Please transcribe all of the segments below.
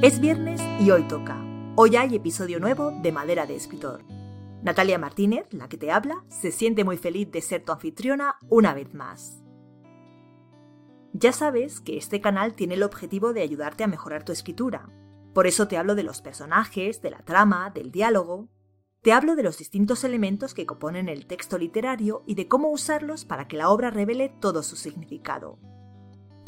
Es viernes y hoy toca. Hoy hay episodio nuevo de Madera de Escritor. Natalia Martínez, la que te habla, se siente muy feliz de ser tu anfitriona una vez más. Ya sabes que este canal tiene el objetivo de ayudarte a mejorar tu escritura. Por eso te hablo de los personajes, de la trama, del diálogo. Te hablo de los distintos elementos que componen el texto literario y de cómo usarlos para que la obra revele todo su significado.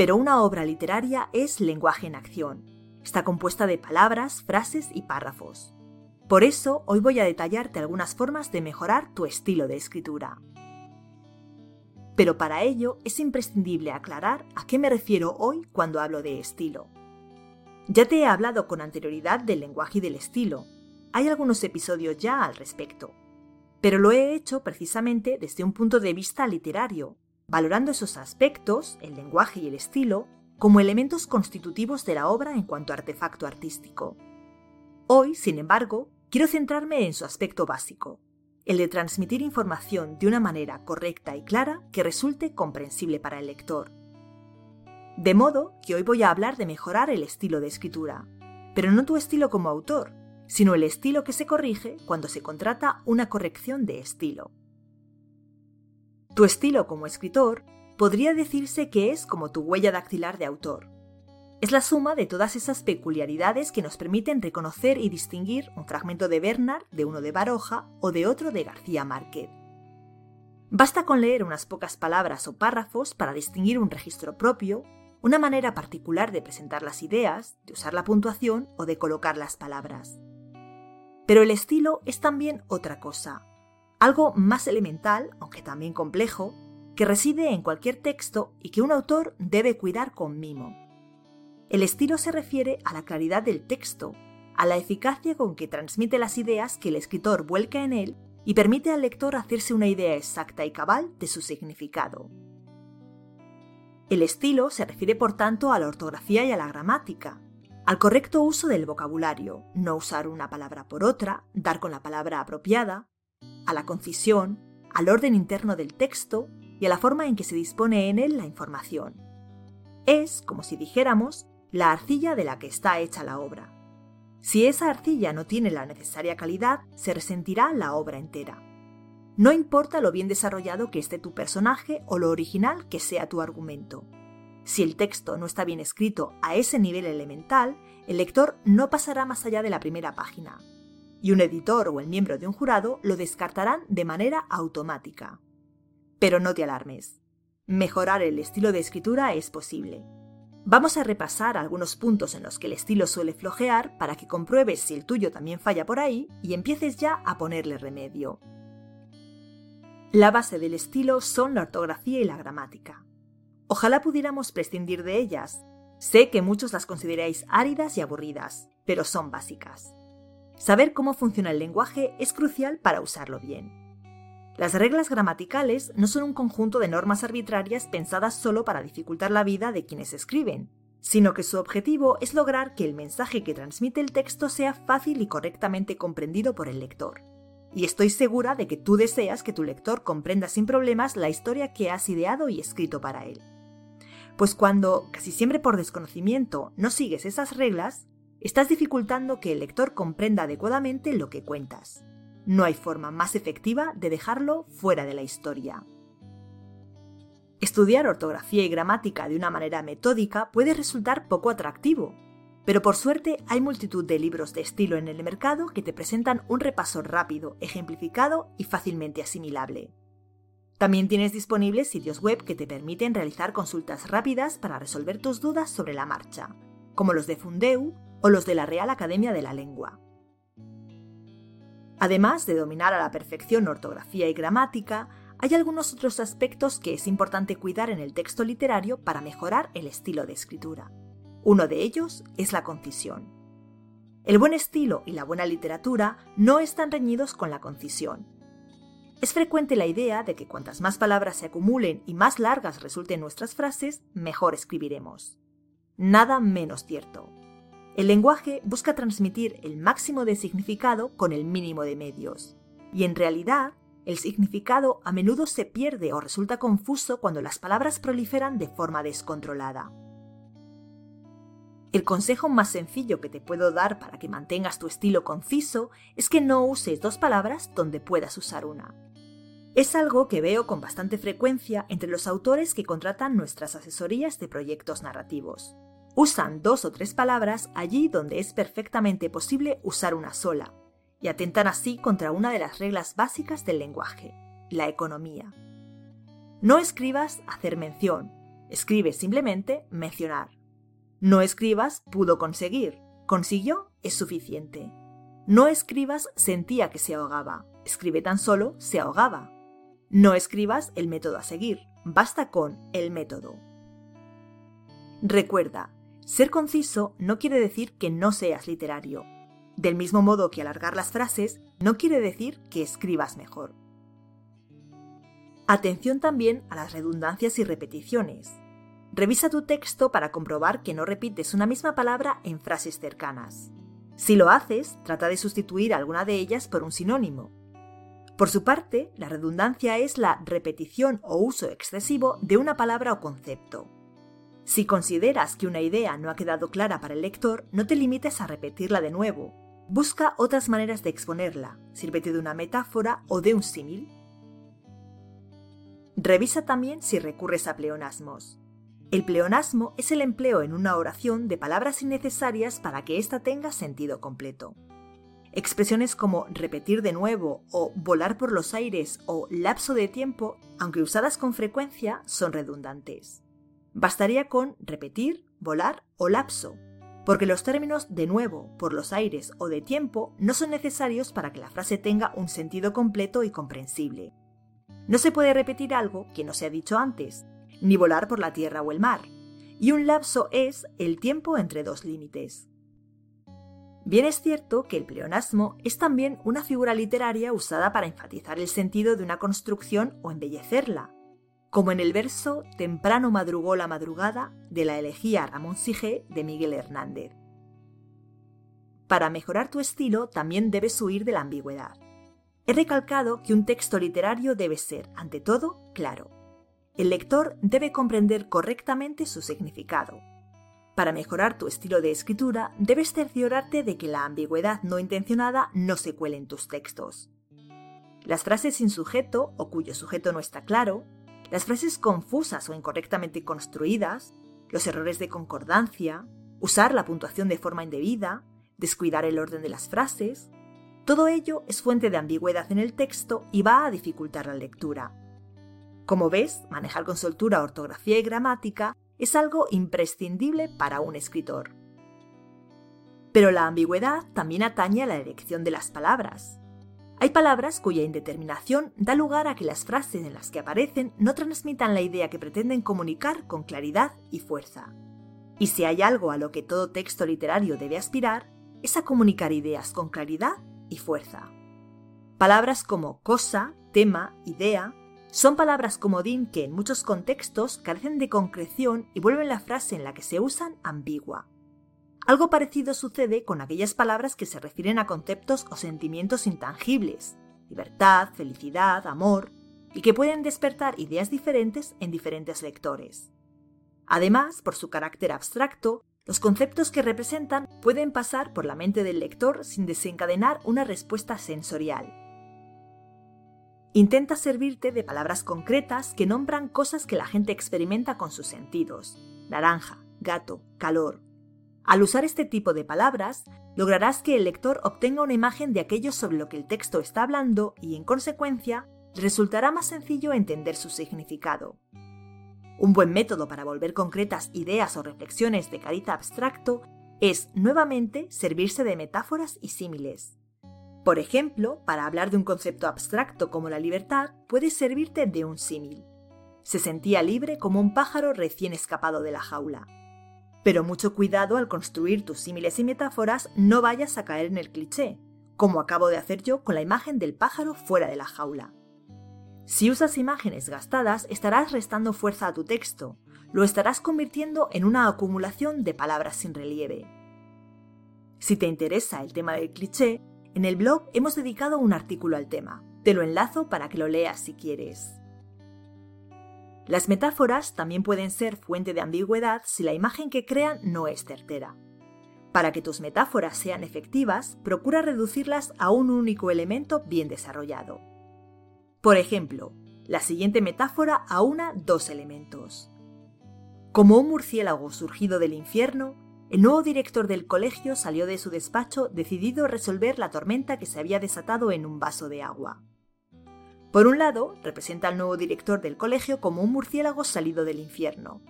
Pero una obra literaria es lenguaje en acción. Está compuesta de palabras, frases y párrafos. Por eso hoy voy a detallarte algunas formas de mejorar tu estilo de escritura. Pero para ello es imprescindible aclarar a qué me refiero hoy cuando hablo de estilo. Ya te he hablado con anterioridad del lenguaje y del estilo. Hay algunos episodios ya al respecto. Pero lo he hecho precisamente desde un punto de vista literario, valorando esos aspectos, el lenguaje y el estilo, como elementos constitutivos de la obra en cuanto a artefacto artístico. Hoy, sin embargo, quiero centrarme en su aspecto básico, el de transmitir información de una manera correcta y clara que resulte comprensible para el lector. De modo que hoy voy a hablar de mejorar el estilo de escritura, pero no tu estilo como autor, sino el estilo que se corrige cuando se contrata una corrección de estilo. Tu estilo como escritor podría decirse que es como tu huella dactilar de autor. Es la suma de todas esas peculiaridades que nos permiten reconocer y distinguir un fragmento de Bernard de uno de Baroja o de otro de García Márquez. Basta con leer unas pocas palabras o párrafos para distinguir un registro propio, una manera particular de presentar las ideas, de usar la puntuación o de colocar las palabras. Pero el estilo es también otra cosa, algo más elemental, aunque también complejo, que reside en cualquier texto y que un autor debe cuidar con mimo. El estilo se refiere a la claridad del texto, a la eficacia con que transmite las ideas que el escritor vuelca en él y permite al lector hacerse una idea exacta y cabal de su significado. El estilo se refiere por tanto a la ortografía y a la gramática, al correcto uso del vocabulario, no usar una palabra por otra, dar con la palabra apropiada, a la concisión, al orden interno del texto y a la forma en que se dispone en él la información. Es, como si dijéramos, la arcilla de la que está hecha la obra. Si esa arcilla no tiene la necesaria calidad, se resentirá la obra entera. No importa lo bien desarrollado que esté tu personaje o lo original que sea tu argumento. Si el texto no está bien escrito a ese nivel elemental, el lector no pasará más allá de la primera página, y un editor o el miembro de un jurado lo descartarán de manera automática. Pero no te alarmes. Mejorar el estilo de escritura es posible. Vamos a repasar algunos puntos en los que el estilo suele flojear para que compruebes si el tuyo también falla por ahí y empieces ya a ponerle remedio. La base del estilo son la ortografía y la gramática. Ojalá pudiéramos prescindir de ellas. Sé que muchos las consideráis áridas y aburridas, pero son básicas. Saber cómo funciona el lenguaje es crucial para usarlo bien. Las reglas gramaticales no son un conjunto de normas arbitrarias pensadas solo para dificultar la vida de quienes escriben, sino que su objetivo es lograr que el mensaje que transmite el texto sea fácil y correctamente comprendido por el lector. Y estoy segura de que tú deseas que tu lector comprenda sin problemas la historia que has ideado y escrito para él. Pues cuando, casi siempre por desconocimiento, no sigues esas reglas, estás dificultando que el lector comprenda adecuadamente lo que cuentas. No hay forma más efectiva de dejarlo fuera de la historia. Estudiar ortografía y gramática de una manera metódica puede resultar poco atractivo, pero por suerte hay multitud de libros de estilo en el mercado que te presentan un repaso rápido, ejemplificado y fácilmente asimilable. También tienes disponibles sitios web que te permiten realizar consultas rápidas para resolver tus dudas sobre la marcha, como los de Fundeu o los de la Real Academia de la Lengua. Además de dominar a la perfección ortografía y gramática, hay algunos otros aspectos que es importante cuidar en el texto literario para mejorar el estilo de escritura. Uno de ellos es la concisión. El buen estilo y la buena literatura no están reñidos con la concisión. Es frecuente la idea de que cuantas más palabras se acumulen y más largas resulten nuestras frases, mejor escribiremos. Nada menos cierto. El lenguaje busca transmitir el máximo de significado con el mínimo de medios. Y en realidad, el significado a menudo se pierde o resulta confuso cuando las palabras proliferan de forma descontrolada. El consejo más sencillo que te puedo dar para que mantengas tu estilo conciso es que no uses dos palabras donde puedas usar una. Es algo que veo con bastante frecuencia entre los autores que contratan nuestras asesorías de proyectos narrativos. Usan dos o tres palabras allí donde es perfectamente posible usar una sola, y atentan así contra una de las reglas básicas del lenguaje, la economía. No escribas hacer mención, escribe simplemente mencionar. No escribas pudo conseguir, consiguió es suficiente. No escribas sentía que se ahogaba, escribe tan solo se ahogaba. No escribas el método a seguir, basta con el método. Recuerda, ser conciso no quiere decir que no seas literario. Del mismo modo que alargar las frases no quiere decir que escribas mejor. Atención también a las redundancias y repeticiones. Revisa tu texto para comprobar que no repites una misma palabra en frases cercanas. Si lo haces, trata de sustituir alguna de ellas por un sinónimo. Por su parte, la redundancia es la repetición o uso excesivo de una palabra o concepto. Si consideras que una idea no ha quedado clara para el lector, no te limites a repetirla de nuevo. Busca otras maneras de exponerla, sírvete de una metáfora o de un símil. Revisa también si recurres a pleonasmos. El pleonasmo es el empleo en una oración de palabras innecesarias para que ésta tenga sentido completo. Expresiones como repetir de nuevo o volar por los aires o lapso de tiempo, aunque usadas con frecuencia, son redundantes. Bastaría con repetir, volar o lapso, porque los términos de nuevo, por los aires o de tiempo no son necesarios para que la frase tenga un sentido completo y comprensible. No se puede repetir algo que no se ha dicho antes, ni volar por la tierra o el mar, y un lapso es el tiempo entre dos límites. Bien es cierto que el pleonasmo es también una figura literaria usada para enfatizar el sentido de una construcción o embellecerla, como en el verso Temprano madrugó la madrugada de la elegía Ramón Sige de Miguel Hernández. Para mejorar tu estilo también debes huir de la ambigüedad. He recalcado que un texto literario debe ser, ante todo, claro, el lector debe comprender correctamente su significado. Para mejorar tu estilo de escritura, debes cerciorarte de que la ambigüedad no intencionada no se cuele en tus textos. Las frases sin sujeto o cuyo sujeto no está claro, las frases confusas o incorrectamente construidas, los errores de concordancia, usar la puntuación de forma indebida, descuidar el orden de las frases, todo ello es fuente de ambigüedad en el texto y va a dificultar la lectura. Como ves, manejar con soltura ortografía y gramática es algo imprescindible para un escritor. Pero la ambigüedad también atañe a la elección de las palabras. Hay palabras cuya indeterminación da lugar a que las frases en las que aparecen no transmitan la idea que pretenden comunicar con claridad y fuerza. Y si hay algo a lo que todo texto literario debe aspirar, es a comunicar ideas con claridad y fuerza. Palabras como cosa, tema, idea son palabras comodín que en muchos contextos carecen de concreción y vuelven la frase en la que se usan ambigua. Algo parecido sucede con aquellas palabras que se refieren a conceptos o sentimientos intangibles, libertad, felicidad, amor, y que pueden despertar ideas diferentes en diferentes lectores. Además, por su carácter abstracto, los conceptos que representan pueden pasar por la mente del lector sin desencadenar una respuesta sensorial. Intenta servirte de palabras concretas que nombran cosas que la gente experimenta con sus sentidos. Naranja, gato, calor. Al usar este tipo de palabras, lograrás que el lector obtenga una imagen de aquello sobre lo que el texto está hablando y, en consecuencia, resultará más sencillo entender su significado. Un buen método para volver concretas ideas o reflexiones de cariz abstracto es, nuevamente, servirse de metáforas y símiles. Por ejemplo, para hablar de un concepto abstracto como la libertad, puedes servirte de un símil. Se sentía libre como un pájaro recién escapado de la jaula. Pero mucho cuidado al construir tus símiles y metáforas, no vayas a caer en el cliché, como acabo de hacer yo con la imagen del pájaro fuera de la jaula. Si usas imágenes gastadas, estarás restando fuerza a tu texto, lo estarás convirtiendo en una acumulación de palabras sin relieve. Si te interesa el tema del cliché, en el blog hemos dedicado un artículo al tema. Te lo enlazo para que lo leas si quieres. Las metáforas también pueden ser fuente de ambigüedad si la imagen que crean no es certera. Para que tus metáforas sean efectivas, procura reducirlas a un único elemento bien desarrollado. Por ejemplo, la siguiente metáfora aúna dos elementos. Como un murciélago surgido del infierno, el nuevo director del colegio salió de su despacho decidido a resolver la tormenta que se había desatado en un vaso de agua. Por un lado, representa al nuevo director del colegio como un murciélago salido del infierno.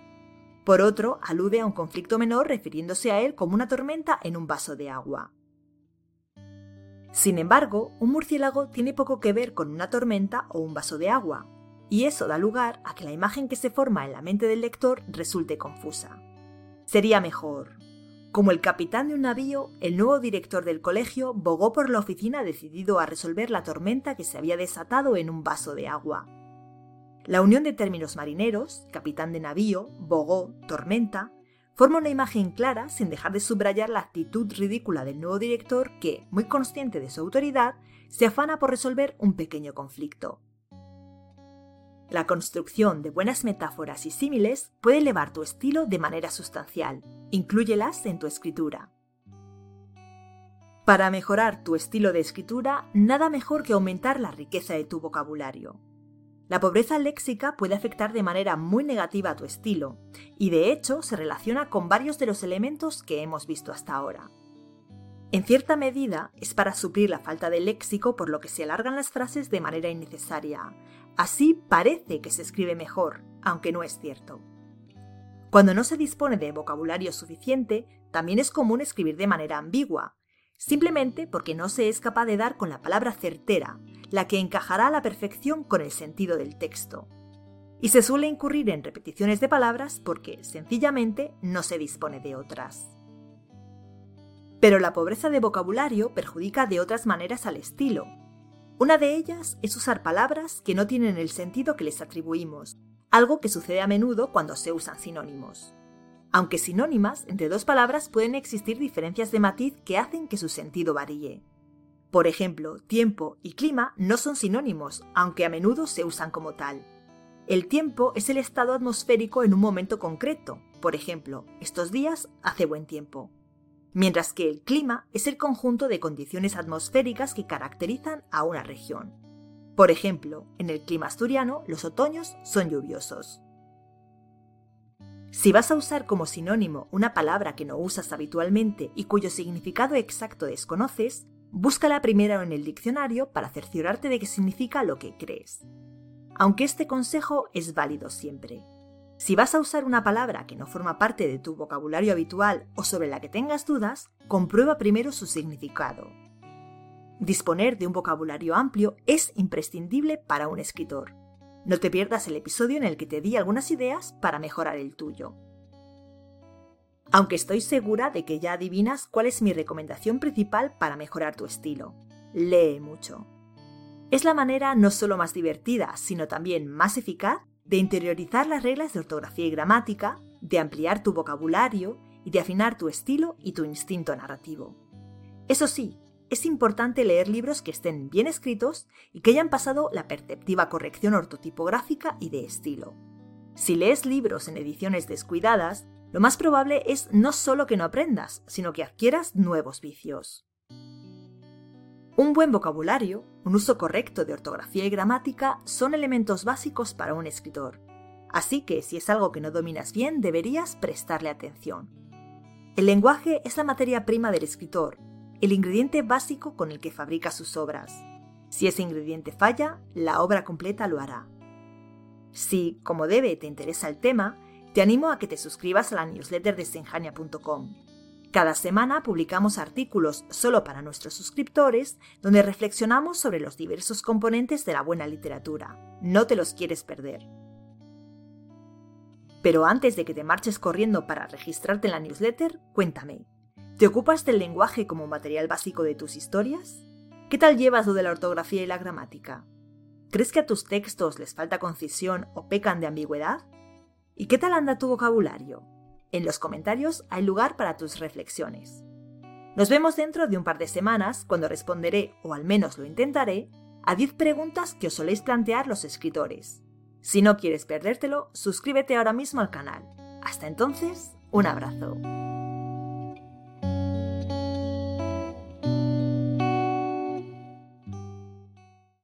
Por otro, alude a un conflicto menor refiriéndose a él como una tormenta en un vaso de agua. Sin embargo, un murciélago tiene poco que ver con una tormenta o un vaso de agua, y eso da lugar a que la imagen que se forma en la mente del lector resulte confusa. Sería mejor. Como el capitán de un navío, el nuevo director del colegio bogó por la oficina decidido a resolver la tormenta que se había desatado en un vaso de agua. La unión de términos marineros, capitán de navío, bogó, tormenta, forma una imagen clara sin dejar de subrayar la actitud ridícula del nuevo director que, muy consciente de su autoridad, se afana por resolver un pequeño conflicto. La construcción de buenas metáforas y símiles puede elevar tu estilo de manera sustancial. Inclúyelas en tu escritura. Para mejorar tu estilo de escritura, nada mejor que aumentar la riqueza de tu vocabulario. La pobreza léxica puede afectar de manera muy negativa a tu estilo, y de hecho se relaciona con varios de los elementos que hemos visto hasta ahora. En cierta medida es para suplir la falta de léxico por lo que se alargan las frases de manera innecesaria. Así parece que se escribe mejor, aunque no es cierto. Cuando no se dispone de vocabulario suficiente, también es común escribir de manera ambigua, simplemente porque no se es capaz de dar con la palabra certera, la que encajará a la perfección con el sentido del texto. Y se suele incurrir en repeticiones de palabras porque, sencillamente, no se dispone de otras. Pero la pobreza de vocabulario perjudica de otras maneras al estilo. Una de ellas es usar palabras que no tienen el sentido que les atribuimos, algo que sucede a menudo cuando se usan sinónimos. Aunque sinónimas, entre dos palabras pueden existir diferencias de matiz que hacen que su sentido varíe. Por ejemplo, tiempo y clima no son sinónimos, aunque a menudo se usan como tal. El tiempo es el estado atmosférico en un momento concreto, por ejemplo, estos días hace buen tiempo. Mientras que el clima es el conjunto de condiciones atmosféricas que caracterizan a una región. Por ejemplo, en el clima asturiano los otoños son lluviosos. Si vas a usar como sinónimo una palabra que no usas habitualmente y cuyo significado exacto desconoces, búscala primero en el diccionario para cerciorarte de qué significa lo que crees. Aunque este consejo es válido siempre. Si vas a usar una palabra que no forma parte de tu vocabulario habitual o sobre la que tengas dudas, comprueba primero su significado. Disponer de un vocabulario amplio es imprescindible para un escritor. No te pierdas el episodio en el que te di algunas ideas para mejorar el tuyo. Aunque estoy segura de que ya adivinas cuál es mi recomendación principal para mejorar tu estilo. Lee mucho. Es la manera no solo más divertida, sino también más eficaz de interiorizar las reglas de ortografía y gramática, de ampliar tu vocabulario y de afinar tu estilo y tu instinto narrativo. Eso sí, es importante leer libros que estén bien escritos y que hayan pasado la perceptiva corrección ortotipográfica y de estilo. Si lees libros en ediciones descuidadas, lo más probable es no solo que no aprendas, sino que adquieras nuevos vicios. Un buen vocabulario, un uso correcto de ortografía y gramática son elementos básicos para un escritor. Así que si es algo que no dominas bien, deberías prestarle atención. El lenguaje es la materia prima del escritor el ingrediente básico con el que fabrica sus obras. Si ese ingrediente falla, la obra completa lo hará. Si, como debe, te interesa el tema, te animo a que te suscribas a la newsletter de senjania.com. Cada semana publicamos artículos solo para nuestros suscriptores donde reflexionamos sobre los diversos componentes de la buena literatura. No te los quieres perder. Pero antes de que te marches corriendo para registrarte en la newsletter, cuéntame, ¿Te ocupas del lenguaje como material básico de tus historias? ¿Qué tal llevas lo de la ortografía y la gramática? ¿Crees que a tus textos les falta concisión o pecan de ambigüedad? ¿Y qué tal anda tu vocabulario? En los comentarios hay lugar para tus reflexiones. Nos vemos dentro de un par de semanas cuando responderé, o al menos lo intentaré, a 10 preguntas que os soléis plantear los escritores. Si no quieres perdértelo, suscríbete ahora mismo al canal. Hasta entonces, un abrazo.